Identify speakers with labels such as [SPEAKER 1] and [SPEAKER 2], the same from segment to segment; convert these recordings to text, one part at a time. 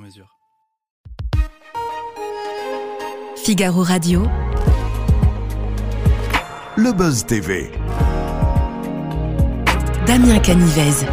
[SPEAKER 1] mesure.
[SPEAKER 2] Figaro Radio.
[SPEAKER 3] Le Buzz TV.
[SPEAKER 2] Damien Canivez.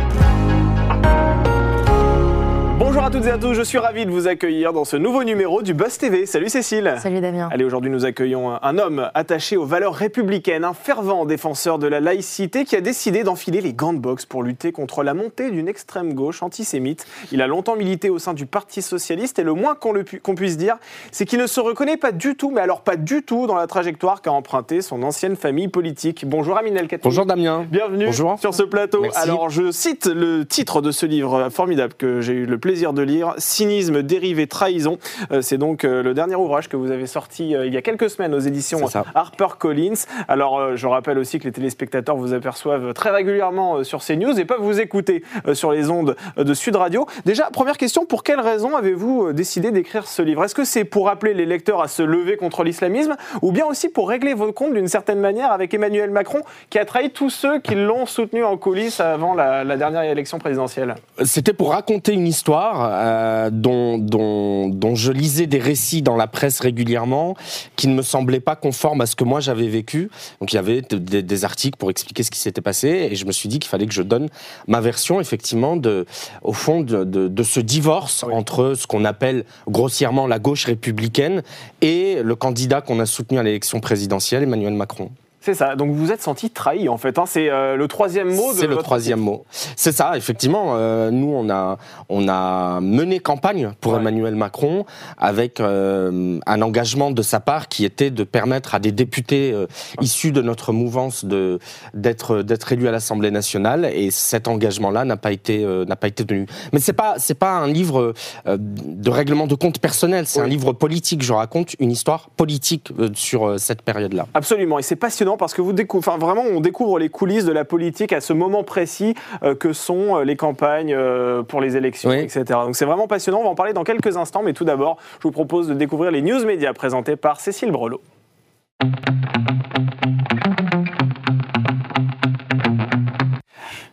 [SPEAKER 4] Bonjour à toutes et à tous, je suis ravi de vous accueillir dans ce nouveau numéro du Buzz TV. Salut Cécile.
[SPEAKER 5] Salut Damien.
[SPEAKER 4] Allez, aujourd'hui nous accueillons un- homme attaché aux valeurs républicaines, un fervent défenseur de la laïcité qui a décidé d'enfiler les gants de boxe pour lutter contre la montée d'une extrême gauche antisémite. Il a longtemps milité au sein du Parti socialiste et le moins qu'on pu- puisse dire, c'est qu'il ne se reconnaît pas du tout, mais alors pas du tout dans la trajectoire qu'a empruntée son ancienne famille politique. Bonjour Amine El.
[SPEAKER 6] Bonjour Damien.
[SPEAKER 4] Bienvenue
[SPEAKER 6] Bonjour.
[SPEAKER 4] sur ce plateau.
[SPEAKER 6] Merci.
[SPEAKER 4] Alors, je cite le titre de ce livre formidable que j'ai eu le plaisir de lire Cynisme, dérive et trahison. Euh, C'est donc euh, le dernier ouvrage que vous avez sorti euh, il y a quelques semaines aux éditions. HarperCollins. Alors, je rappelle aussi que les téléspectateurs vous aperçoivent très régulièrement sur CNews et peuvent vous écouter sur les ondes de Sud Radio. Déjà, première question pour quelle raison avez-vous décidé d'écrire ce livre? Est-ce que c'est pour appeler les lecteurs à se lever contre l'islamisme ou bien aussi pour régler vos comptes d'une certaine manière avec Emmanuel Macron qui a trahi tous ceux qui l'ont soutenu en coulisses avant la, la dernière élection présidentielle?
[SPEAKER 6] C'était pour raconter une histoire euh, dont, dont, dont je lisais des récits dans la presse régulièrement qui ne me semblaient pas conformes à ce que moi j'avais vécu. Donc il y avait de- de- des articles pour expliquer ce qui s'était passé et je me suis dit qu'il fallait que je donne ma version effectivement de, au fond de, de, de ce divorce
[SPEAKER 4] Oui.
[SPEAKER 6] entre ce qu'on appelle grossièrement la gauche républicaine et le candidat qu'on a soutenu à l'élection présidentielle, Emmanuel Macron.
[SPEAKER 4] C'est ça, donc vous vous êtes senti trahi en fait. hein. C'est euh, le troisième mot
[SPEAKER 6] C'est le
[SPEAKER 4] votre
[SPEAKER 6] troisième mot. C'est ça, effectivement. euh, nous, on a, on a mené campagne pour
[SPEAKER 4] Ouais.
[SPEAKER 6] Emmanuel Macron avec euh, un engagement de sa part qui était de permettre à des députés issus de notre mouvance de d'être d'être élus à l'Assemblée nationale. Et cet engagement-là n'a pas été n'a pas été tenu. Mais c'est pas c'est pas un livre de règlement de compte personnel. C'est un livre politique. Je raconte une histoire politique sur cette période-là.
[SPEAKER 4] Absolument, et c'est passionnant parce que vous découvrez, enfin vraiment, on découvre les coulisses de la politique à ce moment précis euh, que sont euh, les campagnes euh, pour les élections,
[SPEAKER 6] Oui.
[SPEAKER 4] etc. Donc c'est vraiment passionnant. On va en parler dans quelques instants, mais tout d'abord, je vous propose de découvrir les news médias présentés par Cécile Brelot.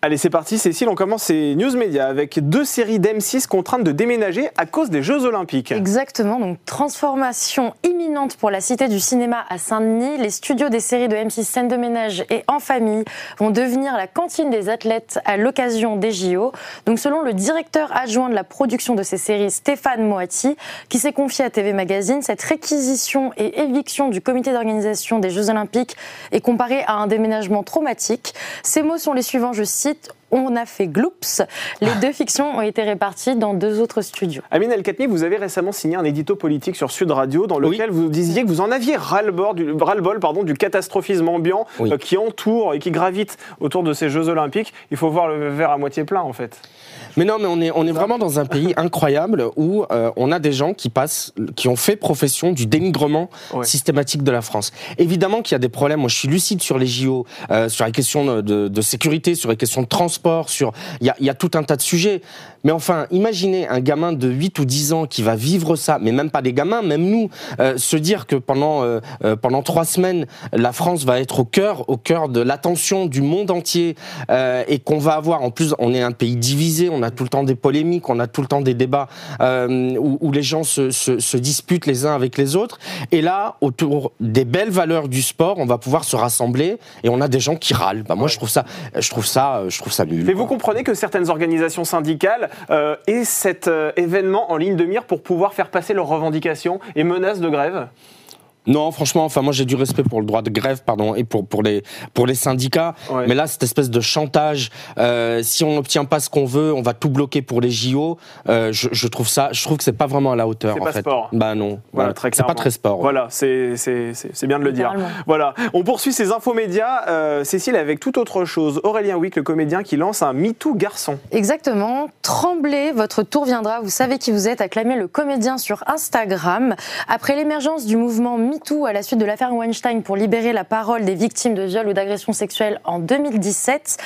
[SPEAKER 4] Allez, c'est parti, Cécile. On commence ces news médias avec deux séries d'M6 contraintes de déménager à cause des Jeux Olympiques.
[SPEAKER 5] Exactement, donc transformation imminente pour la Cité du cinéma à Saint-Denis. Les studios des séries de M6 Scène de ménage et En famille vont devenir la cantine des athlètes à l'occasion des JO. Donc selon le directeur adjoint de la production de ces séries, Stéphane Moati, qui s'est confié à TV Magazine, cette réquisition et éviction du comité d'organisation des Jeux Olympiques est comparée à un déménagement traumatique. Ces mots sont les suivants, je cite. On a fait gloops. Les deux fictions ont été réparties dans deux autres studios.
[SPEAKER 4] Amine El Khatmi, vous avez récemment signé un édito politique sur Sud Radio dans lequel vous disiez que vous en aviez ras-le-bol du, pardon, du catastrophisme ambiant
[SPEAKER 6] Oui.
[SPEAKER 4] euh, qui entoure et qui gravite autour de ces Jeux Olympiques. Il faut voir le verre à moitié plein en fait.
[SPEAKER 6] Mais non, mais on est, on est vraiment dans un pays incroyable où euh, on a des gens qui passent, qui ont fait profession du dénigrement
[SPEAKER 4] Ouais.
[SPEAKER 6] systématique de la France. Évidemment qu'il y a des problèmes. Moi, je suis lucide sur les JO, euh, sur les questions de, sécurité, sur les questions de transport, sur il y a, y a tout un tas de sujets. Mais enfin, imaginez un gamin de 8 ou 10 ans qui va vivre ça, mais même pas des gamins, même nous, euh, se dire que pendant euh, euh, pendant trois semaines, la France va être au cœur au cœur de l'attention du monde entier et qu'on va avoir en plus, on est un pays divisé, on a tout le temps des polémiques, on a tout le temps des débats euh, où, où les gens se, se, se disputent les uns avec les autres. Et là, autour des belles valeurs du sport, on va pouvoir se rassembler et on a des gens qui râlent. Bah, moi, je trouve ça, je trouve ça, je trouve ça nul.
[SPEAKER 4] Mais vous comprenez que certaines organisations syndicales euh, aient cet euh, événement en ligne de mire pour pouvoir faire passer leurs revendications et menaces de grève?
[SPEAKER 6] Non, franchement, enfin moi j'ai du respect pour le droit de grève, pardon, et pour pour les pour les syndicats.
[SPEAKER 4] Ouais.
[SPEAKER 6] Mais là, cette espèce de chantage, euh, si on n'obtient pas ce qu'on veut, on va tout bloquer pour les JO. Euh, je, je trouve ça, je trouve que c'est pas vraiment à la hauteur.
[SPEAKER 4] C'est pas
[SPEAKER 6] fait.
[SPEAKER 4] sport.
[SPEAKER 6] Bah non,
[SPEAKER 4] Voilà,
[SPEAKER 6] c'est pas très sport. ouais.
[SPEAKER 4] Voilà, c'est c'est- c'est- c'est bien de le dire. Voilà, on poursuit ces infos médias, euh, Cécile, avec toute autre chose. Aurélien Wick, le comédien qui lance un MeToo garçon.
[SPEAKER 5] Exactement. Tremblez, votre tour viendra. Vous savez qui vous êtes, a clamé le comédien sur Instagram. Après l'émergence du mouvement MeToo à la suite de l'affaire Weinstein pour libérer la parole des victimes de viols ou d'agressions sexuelles en 2017,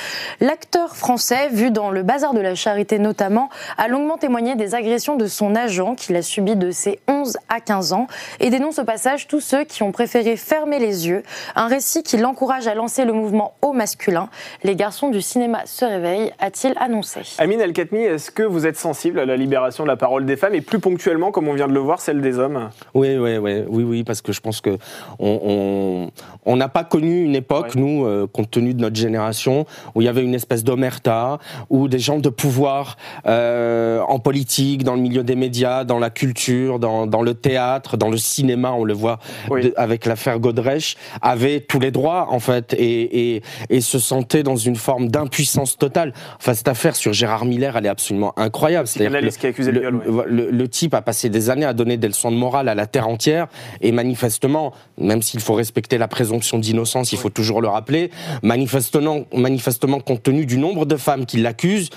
[SPEAKER 5] l'acteur français, vu dans le bazar de la charité notamment, a longuement témoigné des agressions de son agent qu'il a subi de ses 11 à 15 ans et dénonce au passage tous ceux qui ont préféré fermer les yeux. Un récit qui l'encourage à lancer le mouvement au masculin. Les garçons du cinéma se réveillent, a-t-il annoncé.
[SPEAKER 4] Amine El-Khatmi, est-ce que vous êtes sensible à la libération de la parole des femmes et plus ponctuellement, comme on vient de le voir, celle des hommes?
[SPEAKER 6] Oui, oui, oui, oui, oui, parce que je pense que on on- on n'a pas connu une époque,
[SPEAKER 4] Ouais.
[SPEAKER 6] nous, euh, compte tenu de notre génération, où il y avait une espèce d'omerta, où des gens de pouvoir euh, en politique, dans le milieu des médias, dans la culture, dans, dans le théâtre, dans le cinéma, on le voit
[SPEAKER 4] Oui.
[SPEAKER 6] de- avec l'affaire Godrèche, avaient tous les droits, en fait, et, et, et se sentaient dans une forme d'impuissance totale. Enfin, cette affaire sur Gérard Miller, elle est absolument incroyable.
[SPEAKER 4] Ouais.
[SPEAKER 6] le- le type a passé des années à donner des leçons de morale à la terre entière et manifestement, même s'il faut respecter la présomption d'innocence, il faut toujours le rappeler, manifestement, manifestement compte tenu du nombre de femmes qui l'accusent,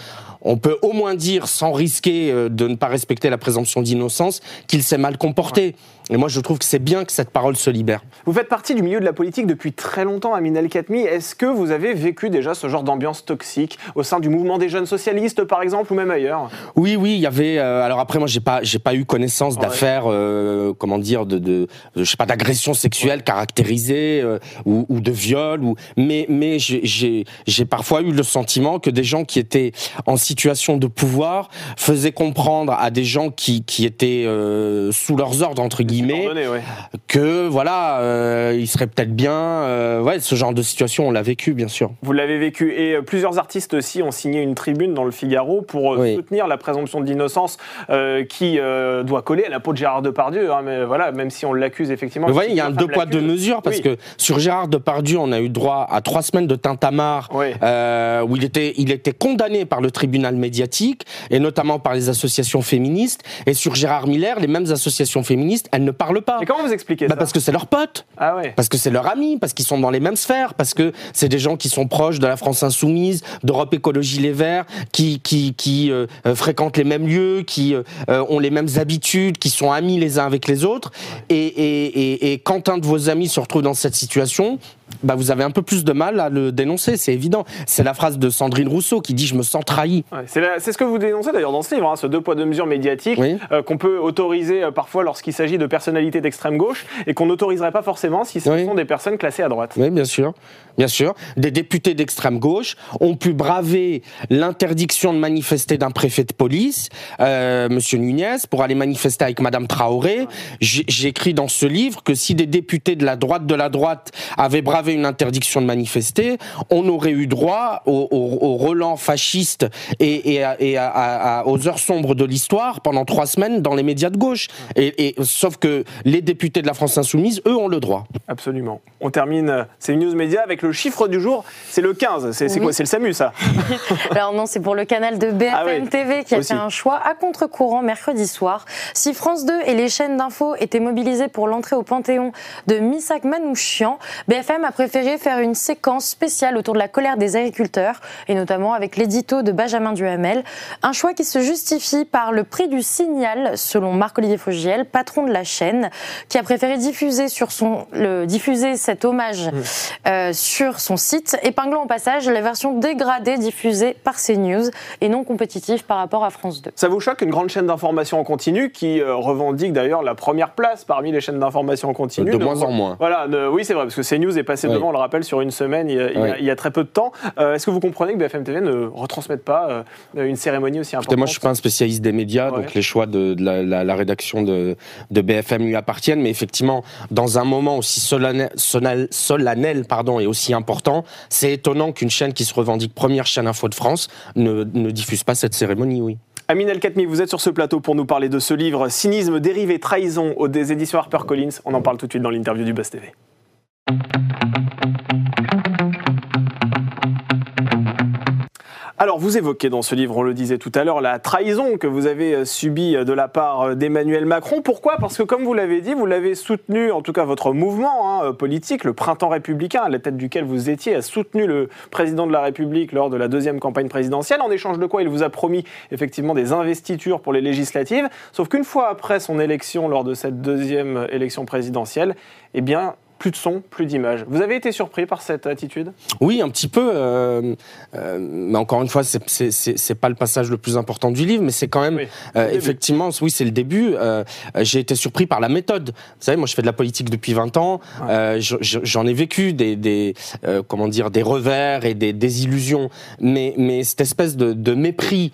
[SPEAKER 6] on peut au moins dire, sans risquer euh, de ne pas respecter la présomption d'innocence, qu'il s'est mal comporté. Et moi, je trouve que c'est bien que cette parole se libère.
[SPEAKER 4] Vous faites partie du milieu de la politique depuis très longtemps, Amine El-Khatmi. Est-ce que vous avez vécu déjà ce genre d'ambiance toxique au sein du mouvement des jeunes socialistes, par exemple, ou même ailleurs?
[SPEAKER 6] Oui, oui, il y avait. euh, alors après, moi, j'ai pas, j'ai pas eu connaissance
[SPEAKER 4] Ouais.
[SPEAKER 6] d'affaires, euh, comment dire, de, de, je sais pas, d'agressions sexuelles caractérisées euh, ou, ou de viols, ou. Mais, mais j'ai, parfois eu le sentiment que des gens qui étaient en situation de pouvoir faisaient comprendre à des gens qui, qui étaient sous leurs ordres entre guillemets
[SPEAKER 4] Ouais.
[SPEAKER 6] que voilà, euh, il serait peut-être bien. euh, ouais, ce genre de situation, on l'a vécu, bien sûr.
[SPEAKER 4] Vous l'avez vécu. Et euh, plusieurs artistes aussi ont signé une tribune dans le Figaro pour
[SPEAKER 6] Oui.
[SPEAKER 4] soutenir la présomption d'innocence qui doit coller à la peau de Gérard Depardieu. hein, mais voilà, même si on l'accuse effectivement.
[SPEAKER 6] Vous voyez, il y a un deux poids deux mesures parce
[SPEAKER 4] Oui.
[SPEAKER 6] que sur Gérard Depardieu, on a eu droit à trois semaines de tintamarre où il était, il était condamné par le tribunal médiatique et notamment par les associations féministes. Et sur Gérard Miller, les mêmes associations féministes, elles ne parlent pas.
[SPEAKER 4] Et comment vous expliquez
[SPEAKER 6] Bah
[SPEAKER 4] ça
[SPEAKER 6] parce que c'est leur pote,
[SPEAKER 4] Ah ouais.
[SPEAKER 6] parce que c'est leur ami, parce qu'ils sont dans les mêmes sphères, parce que c'est des gens qui sont proches de la France insoumise, d'Europe Écologie Les Verts, qui qui qui euh, euh, fréquentent les mêmes lieux, qui euh, ont les mêmes habitudes, qui sont amis les uns avec les autres. Et, et, et, et quand un de vos amis se retrouve dans cette situation, bah vous avez un peu plus de mal à le dénoncer, c'est évident. C'est la phrase de Sandrine Rousseau qui dit je me sens trahi.
[SPEAKER 4] Ouais, c'est ce que vous dénoncez d'ailleurs dans ce livre, hein, ce deux poids deux mesures médiatique
[SPEAKER 6] Oui.
[SPEAKER 4] euh, qu'on peut autoriser euh, parfois lorsqu'il s'agit de personnalités d'extrême gauche et qu'on n'autoriserait pas forcément si ce
[SPEAKER 6] Oui.
[SPEAKER 4] sont des personnes classées à droite.
[SPEAKER 6] Oui, bien sûr. Bien sûr. Des députés d'extrême gauche ont pu braver l'interdiction de manifester d'un préfet de police, euh, Monsieur Nunez, pour aller manifester avec Madame Traoré. J'ai écrit dans ce livre que si des députés de la droite de la droite avaient bravé une interdiction de manifester, on aurait eu droit au, au, au relent fasciste et, et, à- et à- à- à- aux heures sombres de l'histoire pendant trois semaines dans les médias de gauche. Et, et sauf que les députés de la France insoumise, eux, ont le droit.
[SPEAKER 4] Absolument. On termine euh, ces news médias avec le chiffre du jour. C'est le 15. C'est
[SPEAKER 5] Oui.
[SPEAKER 4] quoi? C'est le SAMU, ça?
[SPEAKER 5] Alors non, c'est pour le canal de BFM
[SPEAKER 4] Ah oui,
[SPEAKER 5] TV qui a
[SPEAKER 4] aussi.
[SPEAKER 5] fait un choix à contre-courant mercredi soir. Si France 2 et les chaînes d'infos étaient mobilisées pour l'entrée au Panthéon de Missak Manouchian, BFM a préféré faire une séquence spéciale autour de la colère des agriculteurs et notamment avec l'édito de Benjamin Duhamel. Un choix qui se justifie par le prix du signal, selon Marc-Olivier Fogiel, patron de la chaîne, qui a préféré diffuser sur son le, diffuser cet hommage euh, sur son site, épinglant au passage la version dégradée diffusée par CNews et non compétitive par rapport à France 2.
[SPEAKER 4] Ça vous choque une grande chaîne d'information en continu qui euh, revendique d'ailleurs la première place parmi les chaînes d'information en continu
[SPEAKER 6] De moins en moins.
[SPEAKER 4] Voilà, oui c'est vrai, parce que CNews est passé
[SPEAKER 6] Oui.
[SPEAKER 4] devant, on le rappelle, sur une semaine il y a, il y a-
[SPEAKER 6] Oui.
[SPEAKER 4] il y a très peu de temps. Euh, Est-ce que vous comprenez que BFM TV ne retransmette pas euh, une cérémonie aussi importante
[SPEAKER 6] Écoutez, moi, je suis pas un spécialiste des médias,
[SPEAKER 4] Ouais.
[SPEAKER 6] donc les choix de, de la, la- la rédaction de, de BFM lui appartiennent. Mais effectivement, dans un moment aussi solennel, pardon, et aussi important, c'est étonnant qu'une chaîne qui se revendique première chaîne info de France ne, ne diffuse pas cette cérémonie, oui.
[SPEAKER 4] Amine El Khatmi, vous êtes sur ce plateau pour nous parler de ce livre Cynisme, dérive et trahison aux des éditions HarperCollins. On en parle tout de suite dans l'interview du Buzz TV. Alors, vous évoquez dans ce livre, on le disait tout à l'heure, la trahison que vous avez euh, subie euh, de la part euh, d'Emmanuel Macron. Pourquoi? Parce que, comme vous l'avez dit, vous l'avez soutenu, en tout cas votre mouvement hein, politique, le Printemps républicain, à la tête duquel vous étiez, a soutenu le président de la République lors de la deuxième campagne présidentielle, en échange de quoi il vous a promis effectivement des investitures pour les législatives. Sauf qu'une fois après son élection, lors de cette deuxième élection présidentielle, eh bien, plus de son, plus d'images. Vous avez été surpris par cette attitude?
[SPEAKER 6] Oui, un petit peu. Euh, euh, mais encore une fois, c'est pas le passage le plus important du livre, mais c'est quand même
[SPEAKER 4] Oui,
[SPEAKER 6] euh, effectivement, oui, c'est le début. J'ai été surpris par la méthode. Vous savez, moi, je fais de la politique depuis 20 ans. Je- je- J'en ai vécu des, des comment dire, des revers et des désillusions. Mais, mais cette espèce de, de mépris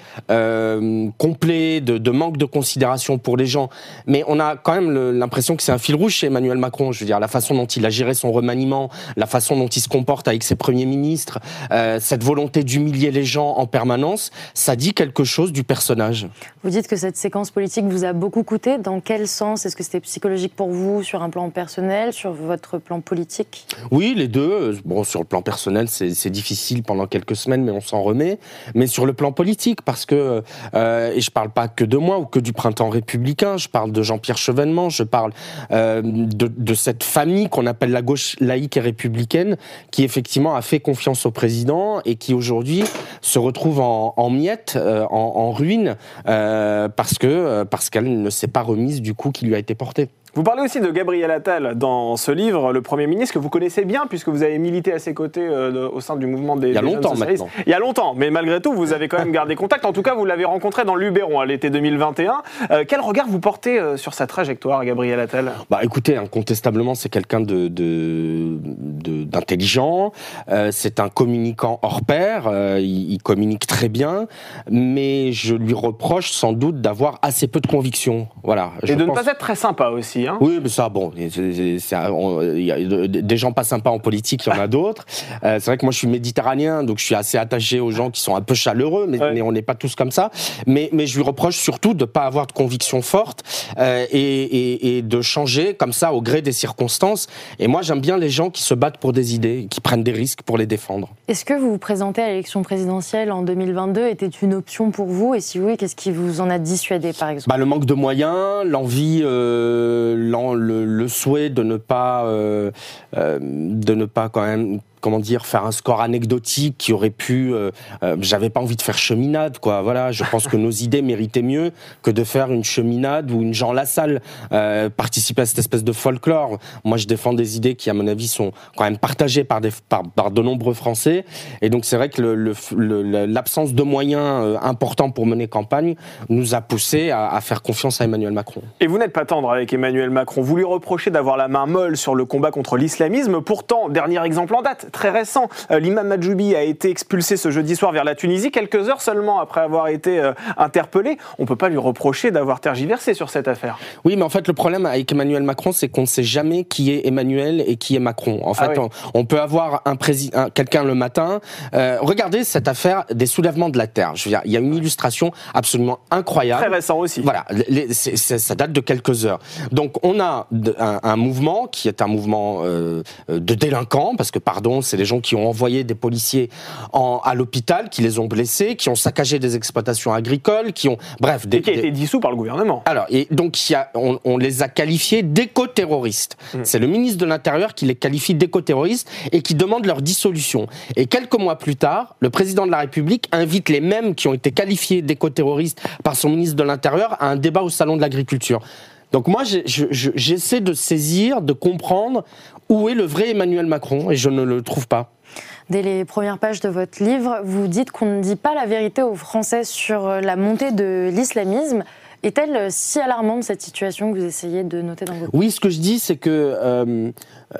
[SPEAKER 6] complet, de, de manque de considération pour les gens. Mais on a quand même l'impression que c'est un fil rouge chez Emmanuel Macron. Je veux dire, la façon dont il a géré son remaniement, la façon dont il se comporte avec ses premiers ministres, euh, cette volonté d'humilier les gens en permanence, ça dit quelque chose du personnage.
[SPEAKER 5] Vous dites que cette séquence politique vous a beaucoup coûté. Dans quel sens? Est-ce que c'était psychologique pour vous, sur un plan personnel, sur votre plan politique?
[SPEAKER 6] Oui, les deux. Bon, sur le plan personnel, c'est c'est difficile pendant quelques semaines, mais on s'en remet. Mais sur le plan politique, parce que, euh, et je parle pas que de moi ou que du printemps républicain, je parle de Jean-Pierre Chevènement, je parle euh, de, de cette famille qu'on appelle la gauche laïque et républicaine, qui effectivement a fait confiance au président et qui aujourd'hui se retrouve en, miettes, euh, en, ruine, euh, parce euh, parce qu'elle ne s'est pas remise du coup qui lui a été porté.
[SPEAKER 4] Vous parlez aussi de Gabriel Attal dans ce livre, le Premier ministre, que vous connaissez bien, puisque vous avez milité à ses côtés euh, au sein du mouvement des
[SPEAKER 6] Il y a longtemps maintenant.
[SPEAKER 4] Il y a longtemps, mais malgré tout, vous avez quand même gardé contact. En tout cas, vous l'avez rencontré dans l'Uberon à l'été 2021. Euh, quel regard vous portez euh, sur sa trajectoire, Gabriel Attal?
[SPEAKER 6] Bah écoutez, incontestablement, c'est quelqu'un de- d'intelligent, euh, c'est un communicant hors pair, euh, il, il communique très bien, mais je lui reproche sans doute d'avoir assez peu de conviction. Voilà.
[SPEAKER 4] Et
[SPEAKER 6] Je
[SPEAKER 4] de ne pas être très sympa aussi. Hein
[SPEAKER 6] oui, mais ça, bon, il y a de- des gens pas sympas en politique, il y en a d'autres. Euh, c'est vrai que moi, je suis méditerranéen, donc je suis assez attaché aux gens qui sont un peu chaleureux, mais,
[SPEAKER 4] Ouais.
[SPEAKER 6] mais on n'est pas tous comme ça. Mais, mais je lui reproche surtout de pas avoir de conviction forte euh, et, et- et de changer comme ça au gré des circonstances. Et moi, j'aime bien les gens qui se battent pour des idées, qui prennent des risques pour les défendre.
[SPEAKER 5] Est-ce que vous vous présentez à l'élection présidentielle en 2022 était une option pour vous Et si oui, qu'est-ce qui vous en a dissuadé, par exemple?
[SPEAKER 6] Bah, le manque de moyens, l'envie, euh, le souhait de ne pas, euh, euh, de ne pas quand même, comment dire, faire un score anecdotique qui aurait pu. euh, euh, J'avais pas envie de faire cheminade, quoi. Voilà, je pense que nos idées méritaient mieux que de faire une cheminade ou une Jean Lassalle euh, participer à cette espèce de folklore. Moi, je défends des idées qui, à mon avis, sont quand même partagées par, de nombreux Français. Et donc, c'est vrai que l'absence de moyens euh, importants pour mener campagne nous a poussé à, à faire confiance à Emmanuel Macron.
[SPEAKER 4] Et vous n'êtes pas tendre avec Emmanuel Macron. Vous lui reprochez d'avoir la main molle sur le combat contre l'islamisme. Pourtant, dernier exemple en date, très récent, euh, l'imam Majoubi a été expulsé ce jeudi soir vers la Tunisie, quelques heures seulement après avoir été euh, interpellé. On ne peut pas lui reprocher d'avoir tergiversé sur cette affaire.
[SPEAKER 6] Oui, mais en fait, le problème avec Emmanuel Macron, c'est qu'on ne sait jamais qui est Emmanuel et qui est Macron. En fait,
[SPEAKER 4] Ah oui.
[SPEAKER 6] on, on peut avoir un quelqu'un le matin. euh, regardez cette affaire des soulèvements de la terre. Je veux dire, il y a une illustration absolument incroyable.
[SPEAKER 4] Très récent aussi.
[SPEAKER 6] Voilà, les- ça date de quelques heures. Donc on a un, un mouvement qui est un mouvement euh, de délinquants, parce que pardon, c'est les gens qui ont envoyé des policiers en- à l'hôpital, qui les ont blessés, qui ont saccagé des exploitations agricoles, qui ont, bref, des,
[SPEAKER 4] Et qui a
[SPEAKER 6] des-
[SPEAKER 4] été dissous par le gouvernement.
[SPEAKER 6] alors, et donc il y a, on, on les a qualifiés d'éco-terroristes.
[SPEAKER 4] Mm.
[SPEAKER 6] C'est le ministre de l'Intérieur qui les qualifie d'éco-terroristes et qui demande leur dissolution. Et quelques mois plus tard, le président de la République invite les mêmes qui ont été qualifiés d'éco-terroristes par son ministre de l'Intérieur à un débat au Salon de l'Agriculture. Donc moi, j'ai- je- je- j'essaie de saisir, de comprendre où est le vrai Emmanuel Macron et je ne le trouve pas.
[SPEAKER 5] Dès les premières pages de votre livre, vous dites qu'on ne dit pas la vérité aux Français sur la montée de l'islamisme. Est-elle euh, si alarmante cette situation que vous essayez de noter dans votre
[SPEAKER 6] Oui, ce que je dis, c'est que euh,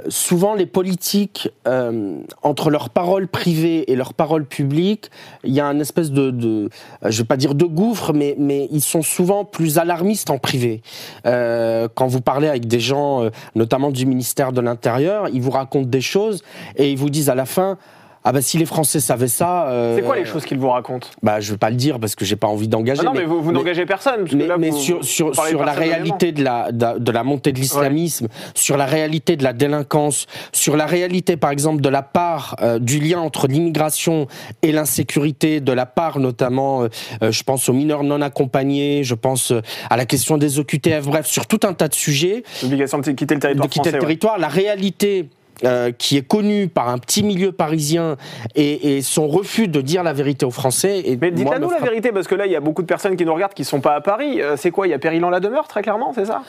[SPEAKER 6] souvent les politiques, euh, entre leurs paroles privées et leurs paroles publiques, il y a un espèce de, je vais pas dire de gouffre, mais, ils sont souvent plus alarmistes en privé. Quand vous parlez avec des gens, notamment du ministère de l'Intérieur, ils vous racontent des choses et ils vous disent à la fin, Ah bah si les Français savaient ça. euh,
[SPEAKER 4] C'est quoi les choses qu'il vous raconte
[SPEAKER 6] Bah je veux pas le dire parce que j'ai pas envie d'engager.
[SPEAKER 4] Ah Non, mais, vous, vous n'engagez personne. parce que
[SPEAKER 6] mais,
[SPEAKER 4] là,
[SPEAKER 6] mais
[SPEAKER 4] vous-
[SPEAKER 6] sur, sur, sur la réalité de la, de, de la montée de l'islamisme, sur la réalité de la délinquance, sur la réalité, par exemple, de la part euh, du lien entre l'immigration et l'insécurité, de la part notamment, euh, je pense aux mineurs non accompagnés, je pense à la question des OQTF, bref, sur tout un tas de sujets
[SPEAKER 4] L'obligation de quitter le territoire
[SPEAKER 6] de quitter
[SPEAKER 4] français.
[SPEAKER 6] le
[SPEAKER 4] ouais.
[SPEAKER 6] territoire. La réalité euh, qui est connue par un petit milieu parisien et, et son refus de dire la vérité aux Français. Et
[SPEAKER 4] Mais dites-la nous la vérité, parce que là, il y a beaucoup de personnes qui nous regardent qui sont pas à Paris. Euh, c'est quoi Il y a péril en la demeure, très clairement, c'est ça?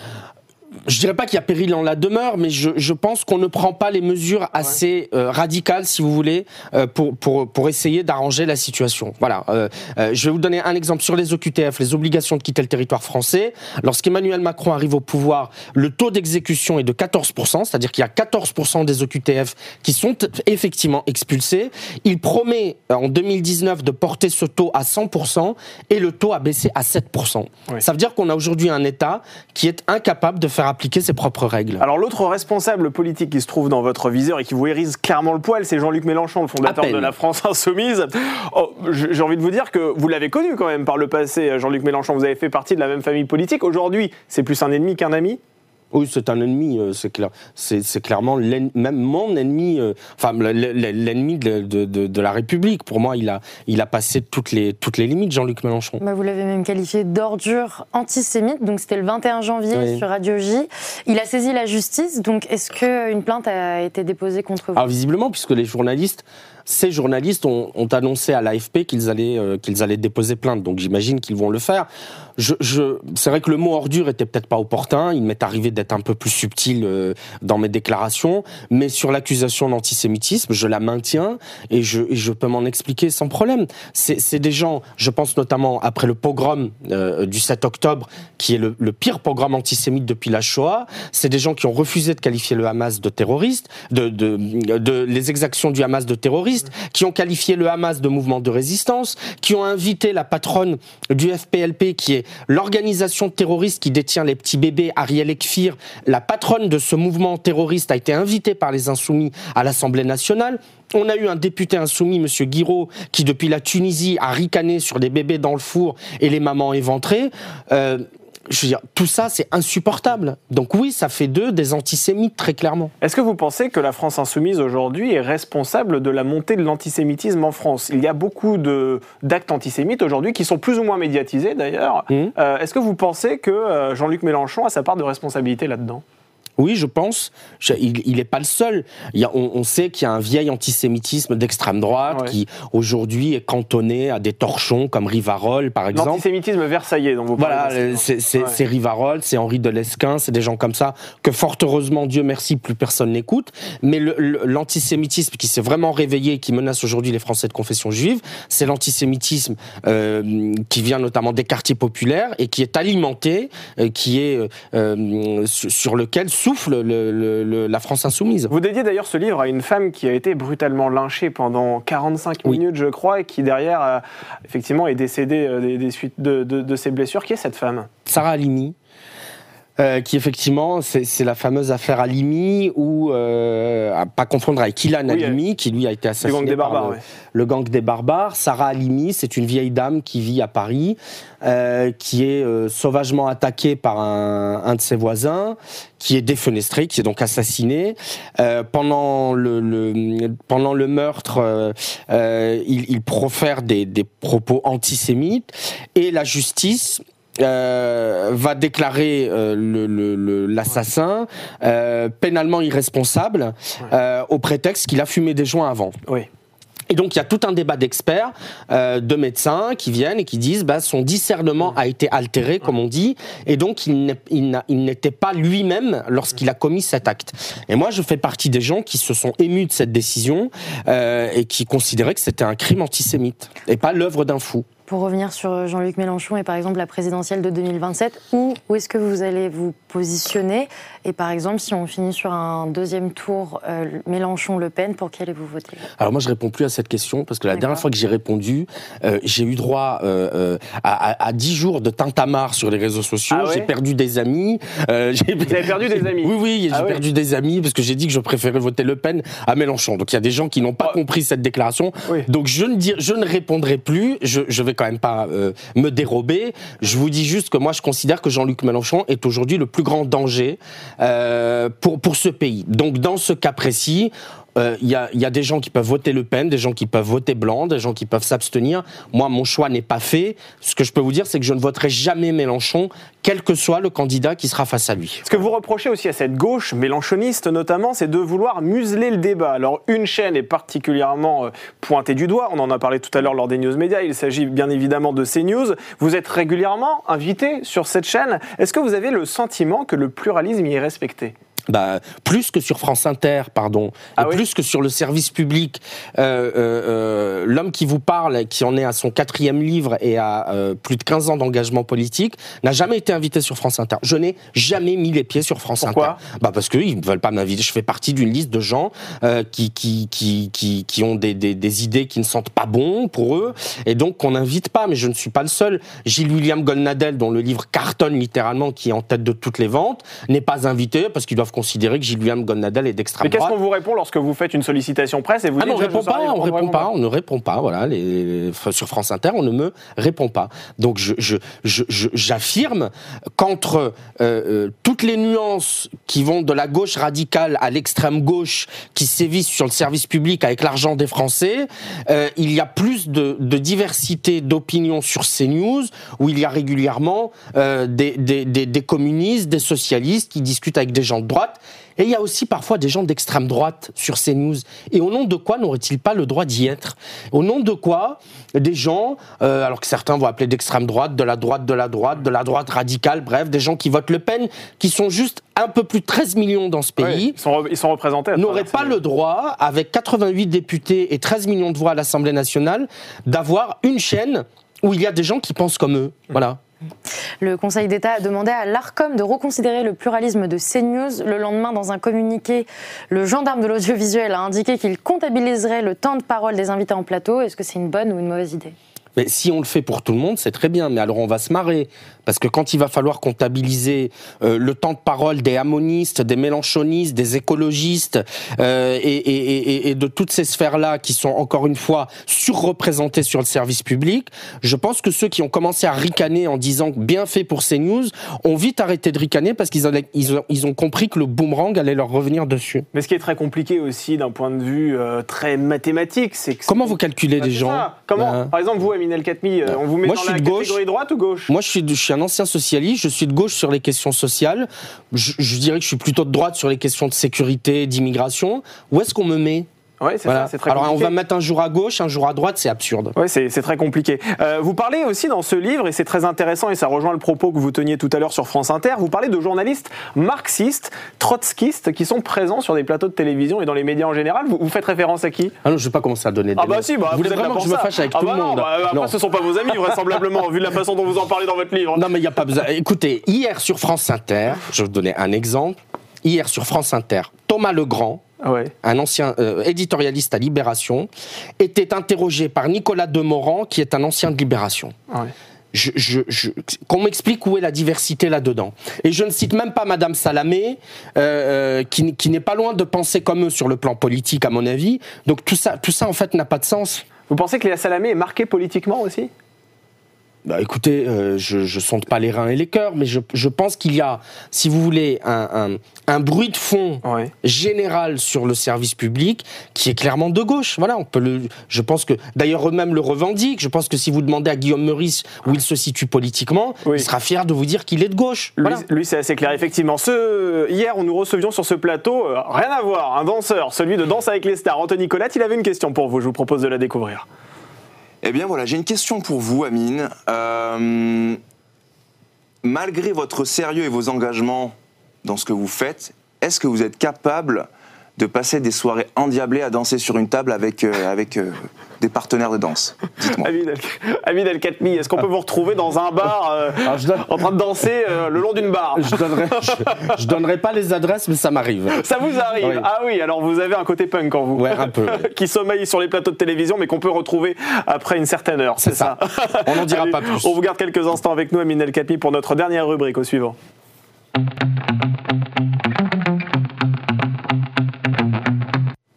[SPEAKER 6] Je dirais pas qu'il y a péril en la demeure, mais je, je pense qu'on ne prend pas les mesures assez euh, radicales, si vous voulez, euh, pour, pour, pour essayer d'arranger la situation. Voilà. Euh, euh, je vais vous donner un exemple sur les OQTF, les obligations de quitter le territoire français. Lorsqu'Emmanuel Macron arrive au pouvoir, le taux d'exécution est de 14%, c'est-à-dire qu'il y a 14% des OQTF qui sont effectivement expulsés. Il promet euh, en 2019 de porter ce taux à 100% et le taux a baissé à 7%.
[SPEAKER 4] Oui.
[SPEAKER 6] Ça veut dire qu'on a aujourd'hui un État qui est incapable de faire appliquer ses propres règles.
[SPEAKER 4] Alors l'autre responsable politique qui se trouve dans votre viseur et qui vous hérisse clairement le poil, c'est Jean-Luc Mélenchon, le fondateur de la France Insoumise. Oh, j'ai envie de vous dire que vous l'avez connu quand même par le passé, Jean-Luc Mélenchon. Vous avez fait partie de la même famille politique. Aujourd'hui, c'est plus un ennemi qu'un ami?
[SPEAKER 6] Oui, c'est un ennemi, euh, c'est clair. C'est c'est clairement même mon ennemi, euh, enfin le- le- l'ennemi de, de- de- de la République. Pour moi, il a, il a passé toutes les, toutes les limites, Jean-Luc Mélenchon.
[SPEAKER 5] Bah, vous l'avez même qualifié d'ordure antisémite, donc c'était le 21 janvier
[SPEAKER 6] Oui.
[SPEAKER 5] sur Radio J. Il a saisi la justice, donc est-ce qu'une plainte a été déposée contre vous?
[SPEAKER 6] Visiblement, puisque les journalistes, ces journalistes ont, ont annoncé à l'AFP qu'ils allaient, euh, qu'ils allaient déposer plainte. Donc j'imagine qu'ils vont le faire. Je, je, c'est vrai que le mot ordure était peut-être pas opportun. Il m'est arrivé d'être un peu plus subtil euh, dans mes déclarations, mais sur l'accusation d'antisémitisme, je la maintiens et je, et je peux m'en expliquer sans problème. C'est, des gens, je pense notamment après le pogrom euh, du 7 octobre, qui est le, le pire pogrom antisémite depuis la Shoah. C'est des gens qui ont refusé de qualifier le Hamas de terroriste, de, de, de les exactions du Hamas de terroriste, qui ont qualifié le Hamas de mouvement de résistance, qui ont invité la patronne du FPLP, qui est l'organisation terroriste qui détient les petits bébés, Ariel Ekfir, la patronne de ce mouvement terroriste a été invitée par les insoumis à l'Assemblée nationale. On a eu un député insoumis, Monsieur Guiraud, qui depuis la Tunisie a ricané sur des bébés dans le four et les mamans éventrées. Euh, je veux dire, tout ça, c'est insupportable. Donc oui, ça fait d'eux des antisémites, très clairement.
[SPEAKER 4] Est-ce que vous pensez que la France insoumise aujourd'hui est responsable de la montée de l'antisémitisme en France? Il y a beaucoup de- d'actes antisémites aujourd'hui qui sont plus ou moins médiatisés d'ailleurs.
[SPEAKER 6] Mhm.
[SPEAKER 4] Euh, Est-ce que vous pensez que euh, Jean-Luc Mélenchon a sa part de responsabilité là-dedans?
[SPEAKER 6] Oui, je pense. Je- il n'est pas le seul. Il y a- on, on sait qu'il y a un vieil antisémitisme d'extrême droite
[SPEAKER 4] Ouais.
[SPEAKER 6] qui aujourd'hui est cantonné à des torchons comme Rivarol, par exemple.
[SPEAKER 4] L'antisémitisme versaillais dont vous parlez.
[SPEAKER 6] Voilà, c'est
[SPEAKER 4] Ouais.
[SPEAKER 6] Rivarol, c'est Henri de Lesquin, c'est des gens comme ça que fort heureusement, Dieu merci, plus personne n'écoute. Mais l'antisémitisme qui s'est vraiment réveillé, et qui menace aujourd'hui les Français de confession juive, c'est l'antisémitisme euh, qui vient notamment des quartiers populaires et qui est alimenté, euh, qui est euh, sur lequel souffle le- le- le- la France insoumise.
[SPEAKER 4] Vous dédiez d'ailleurs ce livre à une femme qui a été brutalement lynchée pendant 45
[SPEAKER 6] Oui.
[SPEAKER 4] minutes, je crois, et qui derrière, euh, effectivement, est décédée euh, des, des suites de, de- de ses blessures. Qui est cette femme?
[SPEAKER 6] Sarah Halimi, euh, qui effectivement, c'est la fameuse affaire Halimi, ou euh, à pas confondre avec Ilan
[SPEAKER 4] Oui,
[SPEAKER 6] Halimi, qui lui a été assassiné
[SPEAKER 4] gang des
[SPEAKER 6] par
[SPEAKER 4] barbares.
[SPEAKER 6] le,
[SPEAKER 4] ouais.
[SPEAKER 6] le gang des barbares. Sarah Halimi, c'est une vieille dame qui vit à Paris, euh, qui est euh, sauvagement attaquée par un, un de ses voisins, qui est défenestré, qui est donc assassiné. Euh, pendant, le, le- pendant le meurtre, il, il profère des, des propos antisémites, et la justice euh, va déclarer euh, l'assassin euh, pénalement irresponsable au prétexte qu'il a fumé des joints avant.
[SPEAKER 4] Oui.
[SPEAKER 6] Et donc il y a tout un débat d'experts, euh, de médecins qui viennent et qui disent bah, son discernement a été altéré, comme on dit, et donc il n'était pas lui-même lorsqu'il a commis cet acte. Et moi je fais partie des gens qui se sont émus de cette décision euh, et qui considéraient que c'était un crime antisémite et pas l'œuvre d'un fou.
[SPEAKER 5] Pour revenir sur Jean-Luc Mélenchon et par exemple la présidentielle de 2027, où, où est-ce que vous allez vous positionner? Et par exemple, si on finit sur un deuxième tour euh, Mélenchon-Le Pen, pour qui allez-vous voter?
[SPEAKER 6] Alors moi, je réponds plus à cette question parce que la dernière fois que j'ai répondu, euh, j'ai eu droit euh, à, à, à 10 jours de tintamarre sur les réseaux sociaux.
[SPEAKER 4] Ah ouais
[SPEAKER 6] j'ai perdu des amis. euh, j'ai-
[SPEAKER 4] Vous avez perdu des amis?
[SPEAKER 6] Oui, oui, j'ai
[SPEAKER 4] Ah ouais.
[SPEAKER 6] perdu des amis parce que j'ai dit que je préférais voter Le Pen à Mélenchon. Donc il y a des gens qui n'ont pas
[SPEAKER 4] Oh.
[SPEAKER 6] compris cette déclaration.
[SPEAKER 4] Oui.
[SPEAKER 6] Donc je ne, dis, je ne répondrai plus. Je, je vais quand même pas euh, me dérober. Je vous dis juste que moi, je considère que Jean-Luc Mélenchon est aujourd'hui le plus grand danger euh, pour, pour ce pays. Donc dans ce cas précis, euh, il y, a, y a des gens qui peuvent voter Le Pen, des gens qui peuvent voter blanc, des gens qui peuvent s'abstenir. Moi, mon choix n'est pas fait. Ce que je peux vous dire, c'est que je ne voterai jamais Mélenchon, quel que soit le candidat qui sera face à lui.
[SPEAKER 4] Ce que vous reprochez aussi à cette gauche, mélanchoniste notamment, c'est de vouloir museler le débat. Alors une chaîne est particulièrement euh, pointée du doigt, on en a parlé tout à l'heure lors des news médias, il s'agit bien évidemment de CNews. Vous êtes régulièrement invité sur cette chaîne. Est-ce que vous avez le sentiment que le pluralisme y est respecté?
[SPEAKER 6] Bah, plus que sur France Inter, pardon,
[SPEAKER 4] Ah
[SPEAKER 6] et
[SPEAKER 4] oui
[SPEAKER 6] plus que sur le service public, euh, euh, euh, l'homme qui vous parle, qui en est à son quatrième livre et à euh, plus de 15 ans d'engagement politique, n'a jamais été invité sur France Inter. Je n'ai jamais mis les pieds sur France
[SPEAKER 4] Pourquoi
[SPEAKER 6] Inter. Bah parce qu'ils ne veulent pas m'inviter. Je fais partie d'une liste de gens euh, qui, qui, qui, qui, qui ont des, des, des idées qui ne sentent pas bon pour eux, et donc qu'on n'invite pas. Mais je ne suis pas le seul. Gilles William Golnadel, dont le livre cartonne littéralement, qui est en tête de toutes les ventes, n'est pas invité parce qu'ils doivent considérer que est d'extrême
[SPEAKER 4] Mais qu'est-ce
[SPEAKER 6] droite.
[SPEAKER 4] qu'on vous répond lorsque vous faites une sollicitation presse et vous
[SPEAKER 6] Ah
[SPEAKER 4] dites
[SPEAKER 6] non, on répond pas, on répond pas, on ne répond pas. Voilà, les, sur France Inter, on ne me répond pas. Donc je, je, je, je- j'affirme qu'entre euh, euh, toutes les nuances qui vont de la gauche radicale à l'extrême gauche qui sévissent sur le service public avec l'argent des Français, euh, il y a plus de, de diversité d'opinions sur CNews où il y a régulièrement euh, des, des, des, des communistes, des socialistes qui discutent avec des gens de droite. Et il y a aussi parfois des gens d'extrême droite sur CNews. Et au nom de quoi n'auraient-ils pas le droit d'y être? Au nom de quoi des gens, euh, alors que certains vont appeler d'extrême droite, de la droite, de la droite, de la droite radicale, bref, des gens qui votent Le Pen, qui sont juste un peu plus de 13 millions dans ce pays,
[SPEAKER 4] ils, sont, re- ils sont représentés. à
[SPEAKER 6] n'auraient pas
[SPEAKER 4] ces-
[SPEAKER 6] le droit, avec 88 députés et 13 millions de voix à l'Assemblée nationale, d'avoir une chaîne où il y a des gens qui pensent comme eux. Voilà.
[SPEAKER 5] Le Conseil d'État a demandé à l'ARCOM de reconsidérer le pluralisme de CNews. Le lendemain, dans un communiqué, le gendarme de l'audiovisuel a indiqué qu'il comptabiliserait le temps de parole des invités en plateau. Est-ce que c'est une bonne ou une mauvaise idée?
[SPEAKER 6] Mais si on le fait pour tout le monde, c'est très bien. Mais alors on va se marrer. Parce que quand il va falloir comptabiliser euh, le temps de parole des amonistes, des mélanchonistes, des écologistes euh, et, et- et- et de toutes ces sphères-là qui sont encore une fois surreprésentées sur le service public, je pense que ceux qui ont commencé à ricaner en disant bien fait pour CNews ont vite arrêté de ricaner parce qu'ils ils ont, ils ont compris que le boomerang allait leur revenir dessus.
[SPEAKER 4] Mais ce qui est très compliqué aussi d'un point de vue euh, très mathématique, c'est que.
[SPEAKER 6] Comment vous calculez les gens.
[SPEAKER 4] Comment
[SPEAKER 6] Ben,
[SPEAKER 4] Par exemple, vous, Amine El Khatmi, euh, on vous met
[SPEAKER 6] Moi,
[SPEAKER 4] dans
[SPEAKER 6] je suis
[SPEAKER 4] la
[SPEAKER 6] de gauche.
[SPEAKER 4] catégorie droite ou gauche?
[SPEAKER 6] Moi, je suis, de- je suis un ancien socialiste, je suis de gauche sur les questions sociales. Je, je dirais que je suis plutôt de droite sur les questions de sécurité, d'immigration. Où est-ce qu'on me met?
[SPEAKER 4] Oui, c'est
[SPEAKER 6] Voilà.
[SPEAKER 4] ça, c'est très
[SPEAKER 6] Alors, on va mettre un jour à gauche, un jour à droite, c'est absurde.
[SPEAKER 4] Oui, c'est c'est très compliqué. Euh, vous parlez aussi dans ce livre, et c'est très intéressant, et ça rejoint le propos que vous teniez tout à l'heure sur France Inter, vous parlez de journalistes marxistes, trotskistes, qui sont présents sur des plateaux de télévision et dans les médias en général. Vous, vous faites référence à qui?
[SPEAKER 6] Ah non, je vais pas commencer à donner des
[SPEAKER 4] Ah bah si, bah,
[SPEAKER 6] vous voulez
[SPEAKER 4] êtes là
[SPEAKER 6] vraiment que je me fâche avec
[SPEAKER 4] Ah
[SPEAKER 6] tout
[SPEAKER 4] bah
[SPEAKER 6] le
[SPEAKER 4] non,
[SPEAKER 6] monde?
[SPEAKER 4] bah, après,
[SPEAKER 6] Non.
[SPEAKER 4] ce sont pas vos amis, vraisemblablement, vu la façon dont vous en parlez dans votre livre.
[SPEAKER 6] Non, mais il n'y a pas besoin. Écoutez, hier sur France Inter, je vais vous donner un exemple. Hier sur France Inter, Thomas Legrand,
[SPEAKER 4] ouais.
[SPEAKER 6] un ancien euh, éditorialiste à Libération, était interrogé par Nicolas Demorand, qui est un ancien de Libération.
[SPEAKER 4] Ah ouais.
[SPEAKER 6] je, je- je- qu'on m'explique où est la diversité là-dedans. Et je ne cite même pas Madame Salamé, euh, euh, qui, qui n'est pas loin de penser comme eux sur le plan politique, à mon avis. Donc tout ça, tout ça en fait n'a pas de sens.
[SPEAKER 4] Vous pensez que Léa Salamé est marquée politiquement aussi?
[SPEAKER 6] Bah, écoutez, euh, je ne sonde pas les reins et les cœurs, mais je, je pense qu'il y a, si vous voulez, un, un- un bruit de fond
[SPEAKER 4] Ouais.
[SPEAKER 6] général sur le service public qui est clairement de gauche. Voilà, on peut le. Je pense que d'ailleurs eux-mêmes le revendiquent. Je pense que si vous demandez à Guillaume Meurice où il se situe politiquement,
[SPEAKER 4] Oui.
[SPEAKER 6] il sera fier de vous dire qu'il est de gauche.
[SPEAKER 4] Lui,
[SPEAKER 6] Voilà.
[SPEAKER 4] lui, c'est assez clair, effectivement. Ce, hier, on nous recevions sur ce plateau, euh, rien à voir, un danseur, celui de Danse avec les stars, Anthony Colette. Il avait une question pour vous, je vous propose de la découvrir.
[SPEAKER 7] Eh bien voilà, j'ai une question pour vous, Amine. Euh, malgré votre sérieux et vos engagements dans ce que vous faites, est-ce que vous êtes capable de passer des soirées endiablées à danser sur une table avec, euh, avec euh, des partenaires de danse Dites-moi.
[SPEAKER 4] Amine El- Amine El Khatmi, est-ce qu'on peut vous retrouver dans un bar euh,
[SPEAKER 6] Alors, je, donne-
[SPEAKER 4] en train de danser euh, le long d'une barre?
[SPEAKER 6] Je donnerai, je, je donnerai pas les adresses, mais ça m'arrive.
[SPEAKER 4] Ça vous arrive?
[SPEAKER 6] Oui.
[SPEAKER 4] Ah oui, alors vous avez un côté punk en vous.
[SPEAKER 6] Ouais, un peu.
[SPEAKER 4] qui sommeille sur les plateaux de télévision, mais qu'on peut retrouver après une certaine heure. C'est
[SPEAKER 6] C'est ça? On n'en dira
[SPEAKER 4] Allez,
[SPEAKER 6] pas plus.
[SPEAKER 4] On vous garde quelques instants avec nous, Amine El Khatmi, pour notre dernière rubrique au suivant.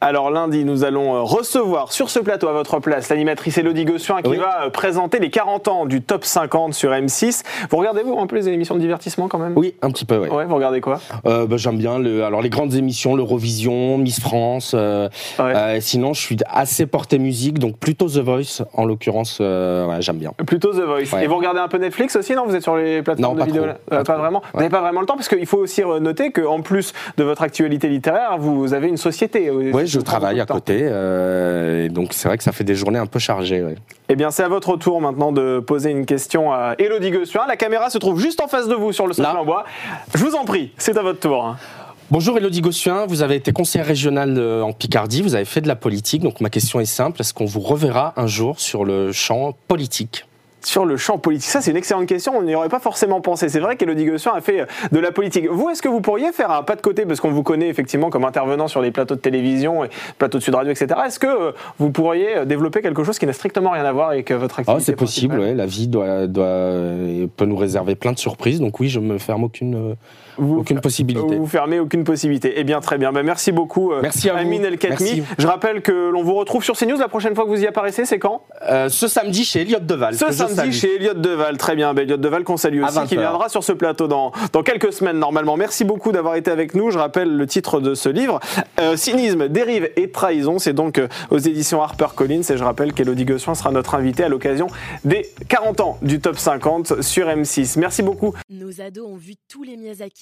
[SPEAKER 4] Alors lundi, nous allons euh, recevoir sur ce plateau à votre place l'animatrice Elodie Gossuin qui
[SPEAKER 6] Oui.
[SPEAKER 4] va euh, présenter les 40 ans du top 50 sur M6. Vous regardez-vous un peu les émissions de divertissement quand même?
[SPEAKER 6] Oui, un petit peu, ouais.
[SPEAKER 4] Ouais, vous regardez quoi?
[SPEAKER 6] Euh, bah, J'aime bien le, alors les grandes émissions, l'Eurovision, Miss France. euh,
[SPEAKER 4] Ouais.
[SPEAKER 6] euh, sinon, je suis assez porté musique, donc plutôt The Voice, en l'occurrence, euh, ouais, j'aime bien.
[SPEAKER 4] Plutôt The Voice. Et vous regardez un peu Netflix aussi, non? Vous êtes sur les plateformes
[SPEAKER 6] Non,
[SPEAKER 4] de
[SPEAKER 6] pas
[SPEAKER 4] vidéo
[SPEAKER 6] Pas
[SPEAKER 4] Pas
[SPEAKER 6] trop.
[SPEAKER 4] vraiment? Vous n'avez pas vraiment le temps Parce qu'il faut aussi noter qu'en plus de votre actualité littéraire, vous avez une société.
[SPEAKER 6] Je travaille à côté, euh, et donc c'est vrai que ça fait des journées un peu chargées. ouais.
[SPEAKER 4] Eh bien, c'est à votre tour maintenant de poser une question à Elodie Gossuin. La caméra se trouve juste en face de vous sur le
[SPEAKER 6] Là.
[SPEAKER 4] en bois. Je vous en prie, c'est à votre tour. hein.
[SPEAKER 6] Bonjour Elodie Gossuin, vous avez été conseillère régionale euh, en Picardie, vous avez fait de la politique, donc ma question est simple, est-ce qu'on vous reverra un jour sur le champ politique?
[SPEAKER 4] Sur le champ politique, ça c'est une excellente question, on n'y aurait pas forcément pensé. C'est vrai qu'Elodie Gossuin a fait euh, de la politique. Vous, est-ce que vous pourriez faire un pas de côté, parce qu'on vous connaît effectivement comme intervenant sur les plateaux de télévision et plateaux de Sud Radio, etc. Est-ce que euh, vous pourriez euh, développer quelque chose qui n'a strictement rien à voir avec votre
[SPEAKER 6] Ah,
[SPEAKER 4] activité
[SPEAKER 6] c'est possible, ouais, la vie doit, doit, peut nous réserver plein de surprises, donc oui, je me ferme aucune,
[SPEAKER 4] Vous,
[SPEAKER 6] aucune possibilité.
[SPEAKER 4] vous fermez aucune possibilité. Eh bien, très bien. Ben, merci beaucoup, euh,
[SPEAKER 6] Merci à vous.
[SPEAKER 4] Amine El Khatmi.
[SPEAKER 6] Merci.
[SPEAKER 4] Je rappelle que l'on vous retrouve sur CNews la prochaine fois que vous y apparaissez, c'est quand?
[SPEAKER 6] Euh, ce samedi chez Elliot Deval.
[SPEAKER 4] Ce samedi chez Elliot Deval, très bien, ben, Elliot Deval qu'on salue aussi, qui
[SPEAKER 6] 20 heures.
[SPEAKER 4] viendra sur ce plateau dans, dans quelques semaines normalement. Merci beaucoup d'avoir été avec nous. Je rappelle le titre de ce livre, euh, Cynisme, dérive et trahison. C'est donc euh, aux éditions HarperCollins et je rappelle qu'Elodie Gossuin sera notre invitée à l'occasion des 40 ans du Top 50 sur M6. Merci beaucoup.
[SPEAKER 8] Nos ados ont vu tous les Miyazaki.